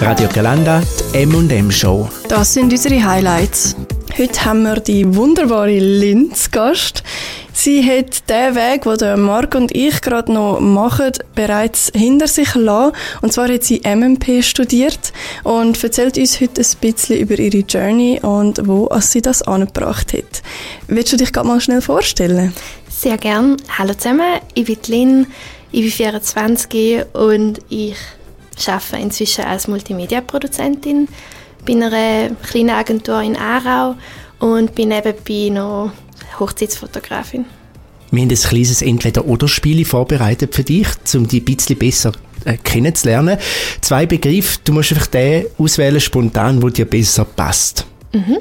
Radio Galanda, die M&M Show. Das sind unsere Highlights. Heute haben wir die wunderbare Lynn zu Gast. Sie hat den Weg, den Marc und ich gerade noch machen, bereits hinter sich lassen. Und zwar hat sie MMP studiert und erzählt uns heute ein bisschen über ihre Journey und wo sie das angebracht hat. Willst du dich gerade mal schnell vorstellen? Sehr gern. Hallo zusammen, ich bin Lynn, ich bin 24 und ich arbeite inzwischen als Multimedia-Produzentin bei einer kleinen Agentur in Aarau und bin nebenbei noch Hochzeitsfotografin. Wir haben ein kleines Entweder-Oder-Spiel vorbereitet für dich, um dich ein bisschen besser äh, kennenzulernen. Zwei Begriffe, du musst einfach den auswählen spontan, wo dir besser passt. Mhm.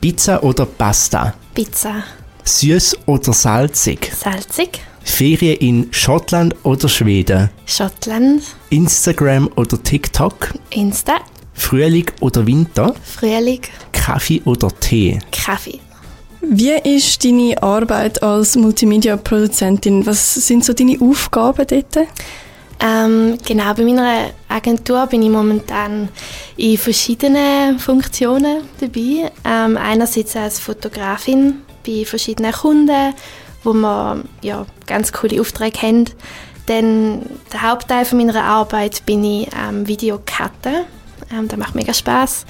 Pizza oder Pasta? Pizza. Süß oder salzig? Salzig. Ferien in Schottland oder Schweden? Schottland. Instagram oder TikTok? Insta. Frühling oder Winter? Frühling. Kaffee oder Tee? Kaffee. Wie ist deine Arbeit als Multimedia-Produzentin? Was sind so deine Aufgaben dort? Ähm, genau, bei meiner Agentur bin ich momentan in verschiedenen Funktionen dabei. Ähm, einerseits als Fotografin bei verschiedenen Kunden, wo wir ja, ganz coole Aufträge haben. Dann der Hauptteil von meiner Arbeit bin ich am ähm, Videocutten. Ähm, das macht mega Spaß.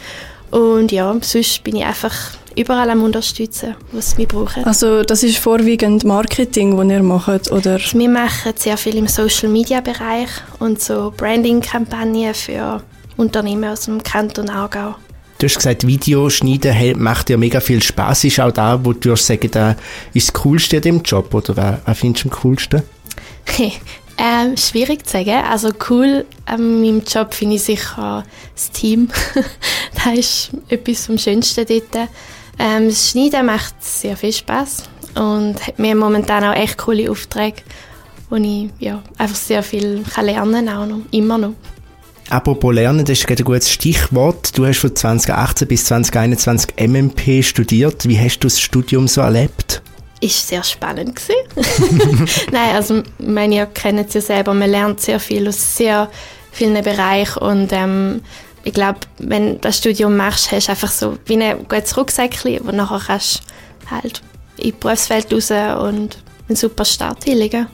Und ja, sonst bin ich einfach überall am unterstützen, was wir brauchen. Also das ist vorwiegend Marketing, das ihr macht, oder? Wir machen sehr viel im Social-Media-Bereich und so Branding-Kampagnen für Unternehmen aus dem Kanton Aargau. Du hast gesagt, Videoschneiden macht dir mega viel Spaß. Ist auch da, wo du sagen, da ist das Coolste an dem Job, oder was findest du am coolsten? Ähm, schwierig zu sagen. Also cool an meinem Job finde ich sicher das Team. das ist etwas vom Schönsten dort. Ähm, das Schneiden macht sehr viel Spaß und hat mir momentan auch echt coole Aufträge, wo ich ja, einfach sehr viel kann lernen kann, auch noch, immer noch. Apropos Lernen, das ist ein gutes Stichwort. Du hast von 2018 bis 2021 MMP studiert. Wie hast du das Studium so erlebt? ist sehr spannend Nein, also meine, ihr kennt es ja selber, man lernt sehr viel aus sehr vielen Bereichen und ähm, ich glaube, wenn du das Studium machst, hast du einfach so wie ein gutes Rucksäckchen, wo nachher kannst halt in die Berufswelt raus und einen super Start hinlegen.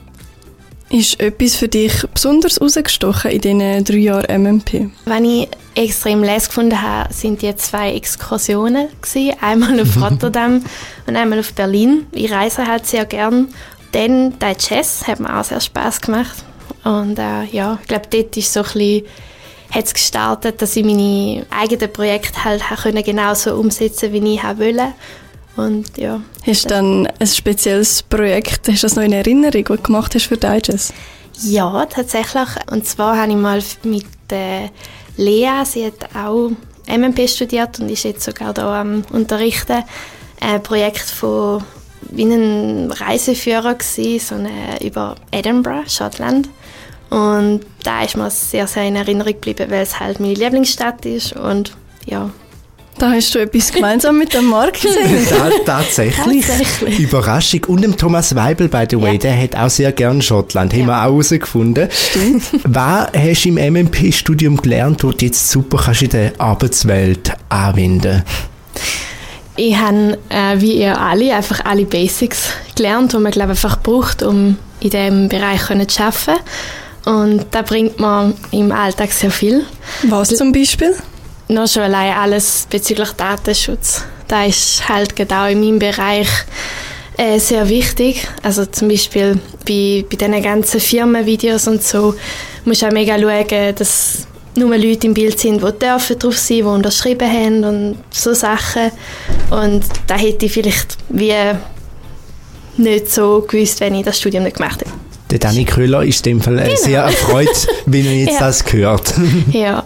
Ist etwas für dich besonders herausgestochen in diesen drei Jahren MMP? Wenn ich extrem les gefunden habe, sind die zwei Exkursionen gewesen. Einmal auf Rotterdam und einmal auf Berlin. Ich reise halt sehr gern. Dann der Jazz hat mir auch sehr Spaß gemacht. Und äh, ja, ich glaube, dort ist so ein bisschen hat es gestartet, dass ich meine eigenen Projekte halt genauso umsetzen wie ich wollte. Und ja. Hast du dann ein spezielles Projekt, hast du das noch in Erinnerung, was du gemacht hast für Digest? Ja, tatsächlich. Und zwar habe ich mal mit äh, Lea, sie hat auch MMP studiert und ist jetzt sogar da am Unterrichten, ein Projekt von wie ein Reiseführer gewesen, so eine, über Edinburgh, Schottland. Und da ist mir sehr, sehr in Erinnerung geblieben, weil es halt meine Lieblingsstadt ist und ja, da hast du etwas gemeinsam mit dem Marc gesehen. tatsächlich. tatsächlich. Überraschung. Und dem Thomas Weibel, by the way, ja. der hat auch sehr gern Schottland. Ja. Haben wir auch herausgefunden. Stimmt. Was hast du im MMP-Studium gelernt, wo du jetzt super kannst in der Arbeitswelt anwenden Ich habe, äh, wie ihr alle, einfach alle Basics gelernt, die man, glaube einfach braucht, um in diesem Bereich zu arbeiten. Und da bringt man im Alltag sehr viel. Was zum Beispiel? Noch schon allein alles bezüglich Datenschutz. Da ist halt genau in meinem Bereich äh, sehr wichtig. Also zum Beispiel bei, bei diesen ganzen Firmenvideos und so muss auch mega schauen, dass nur Leute im Bild sind, die dürfen drauf sein, die unterschrieben haben und so Sachen. Und da hätte ich vielleicht wie nicht so gewusst, wenn ich das Studium nicht gemacht hätte. Der Danny Köhler ist in dem Fall genau. sehr erfreut, wenn er jetzt ja. das gehört. ja,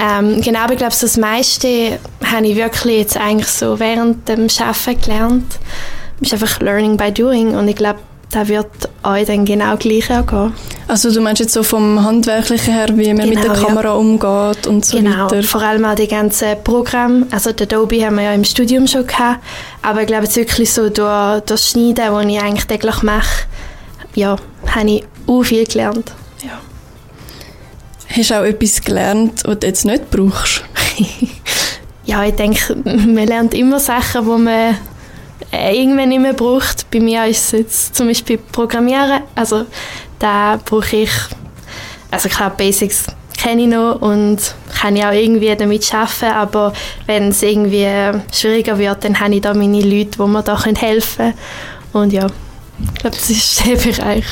ähm, genau, aber ich glaube, das meiste habe ich wirklich jetzt eigentlich so während dem Arbeiten gelernt. Es ist einfach Learning by Doing und ich glaube, da wird euch dann genau gleich angehen. Also du meinst jetzt so vom Handwerklichen her, wie man genau, mit der genau, Kamera ja. umgeht und so genau, weiter? vor allem auch die ganzen Programme. Also den Adobe haben wir ja im Studium schon gehabt, aber ich glaube jetzt wirklich so durch, durch Schneiden, das ich eigentlich täglich mache, ja, habe ich auch viel gelernt. Ja. Hast du auch etwas gelernt, was du jetzt nicht brauchst? ja, ich denke, man lernt immer Sachen, die man äh, irgendwann nicht mehr braucht. Bei mir ist es jetzt zum Beispiel Programmieren. Also da brauche ich, also klar, Basics kenne ich noch und kann ich auch irgendwie damit arbeiten, aber wenn es irgendwie schwieriger wird, dann habe ich da meine Leute, die mir da helfen können. Und ja, ich glaube, das ist der Bereich.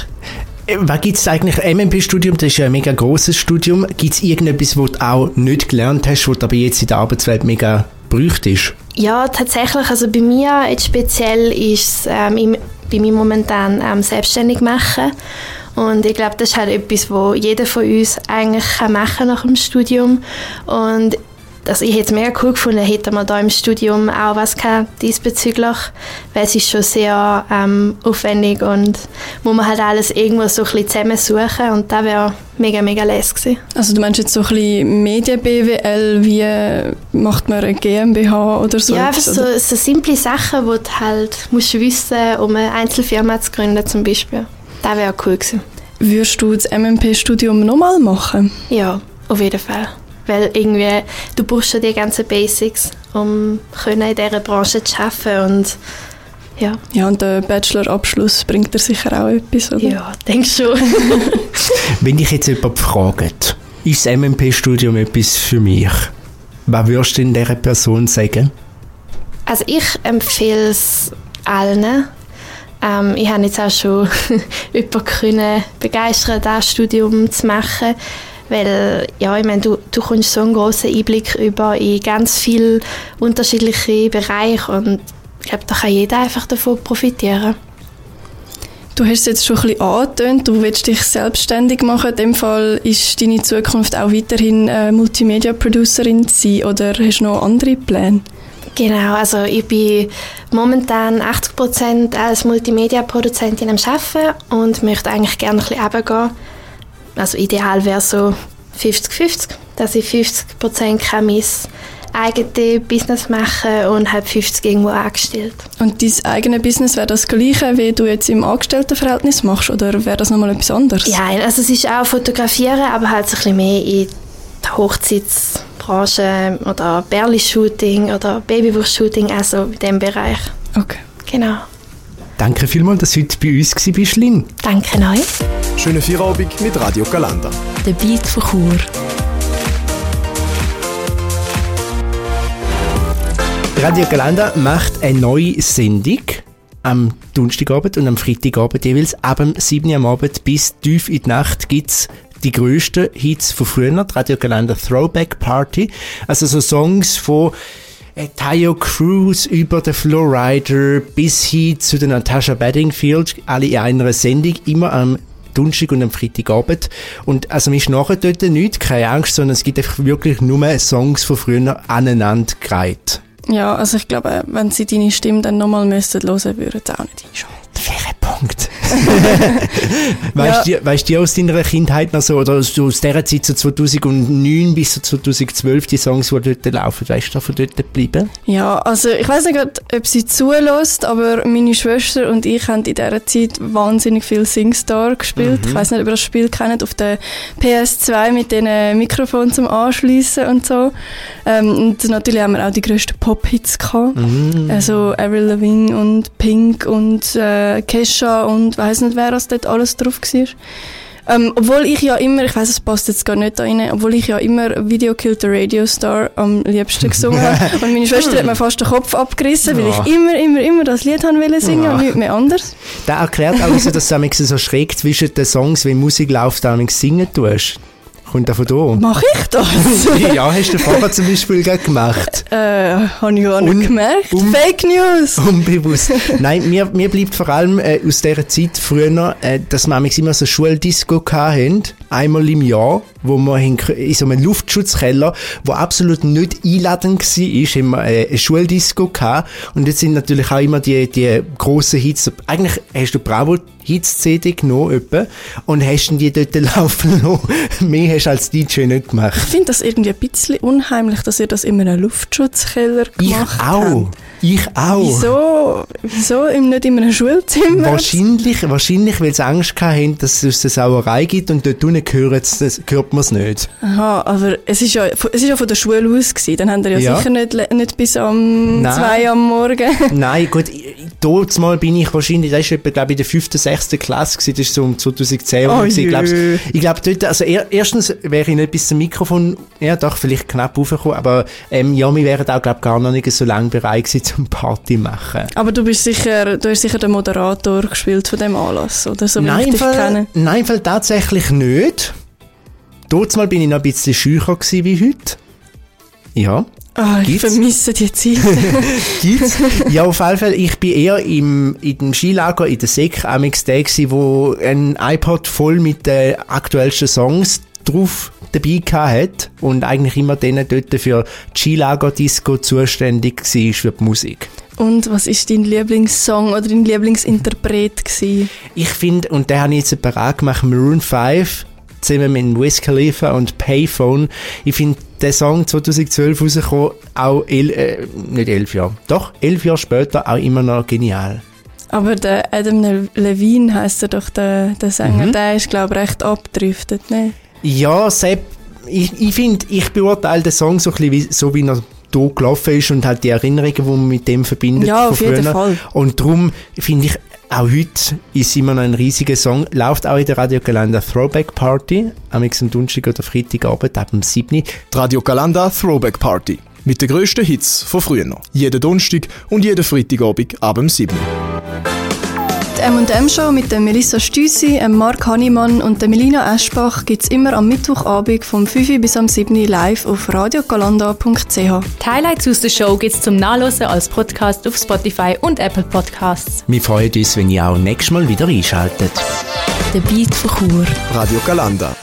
Äh, was gibt es eigentlich? MMP-Studium, das ist ja ein mega grosses Studium. Gibt es irgendetwas, was du auch nicht gelernt hast, was aber jetzt in der Arbeitswelt mega bräuchtest? Ja, tatsächlich. Also bei mir jetzt speziell ist es ähm, bei mir momentan ähm, selbstständig machen. Und ich glaube, das ist halt etwas, was jeder von uns eigentlich machen kann nach dem Studium. Und also ich hätte es mega cool gefunden, hätte man da im Studium auch was gehabt diesbezüglich, weil es ist schon sehr ähm, aufwendig und muss man halt alles irgendwo so ein bisschen zusammensuchen und da wäre mega, mega lässig gewesen. Also du meinst jetzt so ein bisschen Medien-BWL, wie macht man eine GmbH oder so? Ja, einfach so, so simple Sachen, die du halt musst wissen, um eine Einzelfirma zu gründen zum Beispiel. Das wäre cool gewesen. Würdest du das MMP-Studium nochmal machen? Ja, auf jeden Fall weil irgendwie, du brauchst ja die ganzen Basics, um in dieser Branche zu arbeiten und ja. Ja, und der Bachelor-Abschluss bringt dir sicher auch etwas, oder? Ja, denke schon. Wenn dich jetzt jemand fragt, ist das MMP-Studium etwas für mich? Was würdest du in dieser Person sagen? Also ich empfehle es allen. Ähm, ich habe jetzt auch schon jemanden begeistern, das Studium zu machen. Weil, ja, ich meine, du, du kommst so einen grossen Einblick über in ganz viele unterschiedliche Bereiche und ich glaube, da kann jeder einfach davon profitieren. Du hast es jetzt schon ein bisschen angetönt, du willst dich selbstständig machen. In dem Fall ist deine Zukunft auch weiterhin äh, Multimedia-Producerin sein oder hast du noch andere Pläne? Genau, also ich bin momentan 80% als Multimedia-Produzentin am Arbeiten und möchte eigentlich gerne ein bisschen runtergehen also ideal wäre so 50-50, dass ich 50 Prozent mein eigenes Business machen und halt 50 irgendwo angestellt. Und dein eigenes Business wäre das gleiche, wie du jetzt im Angestelltenverhältnis machst, oder wäre das nochmal etwas anderes? Ja, also es ist auch Fotografieren, aber halt so ein bisschen mehr in der Hochzeitsbranche oder Berli-Shooting oder Babywurst-Shooting, also in diesem Bereich. Okay. Genau. Danke vielmals, dass du heute bei uns warst, Lynn. Danke euch. Schönen Feierabend mit Radio Galanda. Der Beat von Chur. Radio Galanda macht eine neue Sendung am Donnerstagabend und am Freitagabend jeweils ab dem 7. Uhr am Abend bis tief in die Nacht gibt es die grössten Hits von früher, die Radio Galanda Throwback Party. Also so Songs von äh, Tayo Cruz über den Flowrider bis hin zu der Natasha Bedingfield, alle in einer Sendung, immer am Donnerstag und am Freitagabend. Und also mir ist nachher dort nichts, keine Angst, sondern es gibt einfach wirklich nur Songs von früher aneinander gereiht. Ja, also ich glaube, wenn sie deine Stimme dann nochmal müssten hören, würden sie auch nicht hinschauen. Faire Punkt. weißt, ja. du, weißt du aus deiner Kindheit noch so, oder so aus dieser Zeit, so 2009 bis so 2012, die Songs, die dort laufen, weißt du, von dort geblieben? Ja, also ich weiß nicht ob sie zulässt, aber meine Schwester und ich haben in dieser Zeit wahnsinnig viel Singstar gespielt. Mhm. Ich weiß nicht, ob ihr das Spiel kennt, auf der PS2 mit den Mikrofonen zum Anschließen und so. Ähm, und natürlich haben wir auch die grössten Pop-Hits gehabt. Mhm. Also Avril Lavigne und Pink und äh, Kesha und weiß nicht, wer das dort alles drauf war. Ähm, obwohl ich ja immer, ich weiß, es passt jetzt gar nicht da rein, obwohl ich ja immer Video Killed the Radio Star am liebsten gesungen habe. Und meine Schwester hat mir fast den Kopf abgerissen, weil ich immer, immer, immer das Lied haben wollte singen ja. und nicht mehr anders. Das erklärt auch, dass du so schräg zwischen den Songs, wenn Musik läuft, auch singen tust. Kommt da von da? Mach ich das? ja, hast du vorher zum Beispiel gemacht? Äh, habe ich gar nicht Un gemerkt. Um Fake News! Unbewusst. Nein, mir, mir bleibt vor allem äh, aus dieser Zeit früher, äh, dass wir immer so Schuldisco hatten, einmal im Jahr, wo wir in, in so einem Luftschutzkeller, wo absolut nicht einladend war, wir äh, eine Schuldisco gehabt. Und jetzt sind natürlich auch immer die, die grossen Hits. Eigentlich hast du Bravo Hits-CD genommen etwa, und hast die dort laufen lassen. Mehr hast du als DJ nicht gemacht. Ich finde das irgendwie ein bisschen unheimlich, dass ihr das in einem Luftschutzkeller gemacht habt. Ich auch. Habt. Ich auch. Wieso, wieso im- nicht in einem Schulzimmer? Wahrscheinlich, wahrscheinlich, weil sie Angst hatten, dass es eine Sauerei gibt und dort unten hört, hört man es nicht. Aha, aber es ist ja, es ist ja von der Schule aus gewesen. Dann haben wir ja, Ja. sicher nicht, nicht bis um Nein. zwei am Morgen. Nein, gut, dort mal bin ich wahrscheinlich, das ist etwa, glaube ich, in der fünften, sechsten Klasse gewesen, das ist so um 2010 rum Oh gewesen. ich glaube, jö. ich glaube dort, also er, erstens wäre ich nicht bis zum Mikrofon, ja doch, vielleicht knapp raufgekommen, aber ähm, ja, wir wären auch, glaube gar noch nicht so lange bereit gewesen zum Party machen. Aber du bist sicher, du hast sicher den Moderator gespielt von dem Anlass, oder? So wie nein, ich dich Fall, kenne. nein, Fall tatsächlich nicht. Dort mal bin ich noch ein bisschen schücher gewesen wie heute. Ja. Ah, ich Gibt's? vermisse die Zeit. Gibt's? ja, auf jeden Fall. Ich bin eher im, in dem Skilager in der Sek der gsi, wo ein iPod voll mit den aktuellsten Songs drauf dabei hat und eigentlich immer denen dort für die Skilager-Disco zuständig war für die Musik. Und was ist dein Lieblingssong oder dein Lieblingsinterpret gewesen? Ich finde, und den habe ich jetzt separat gemacht, Maroon 5, zusammen mit Wiz Khalifa und Payphone. Ich finde, der Song 2012 rausgekommen, auch el, äh, nicht elf Jahre, doch elf Jahre später auch immer noch genial. Aber der Adam Le- Levine heisst er doch, der, der Sänger, Mhm. der ist, glaube ich, recht abgedriftet, ne? Ja, Sepp, ich, ich finde, ich beurteile den Song so, ein bisschen wie, so wie er hier gelaufen ist und halt die Erinnerungen, die man mit dem verbindet. Ja, von auf jeden früher. Fall. Und darum finde ich, auch heute ist immer noch ein riesiger Song. Läuft auch in der Radio Galanda Throwback Party, am nächsten Donnerstag oder Freitagabend ab dem 7. Die Radio Galanda Throwback Party. Mit den grössten Hits von früher. Jeden Donnerstag und jeden Freitagabend ab dem 7. Die M&M-Show mit der Melissa Stüssi, dem Marc Hannemann und der Melina Eschbach gibt es immer am Mittwochabend vom 5 Uhr bis am 7 Uhr live auf radiogalanda.ch. Die Highlights aus der Show gibt es zum Nachlesen als Podcast auf Spotify und Apple Podcasts. Wir freuen uns, wenn ihr auch nächstes Mal wieder einschaltet. Der Beat von Chur. Radio Galanda.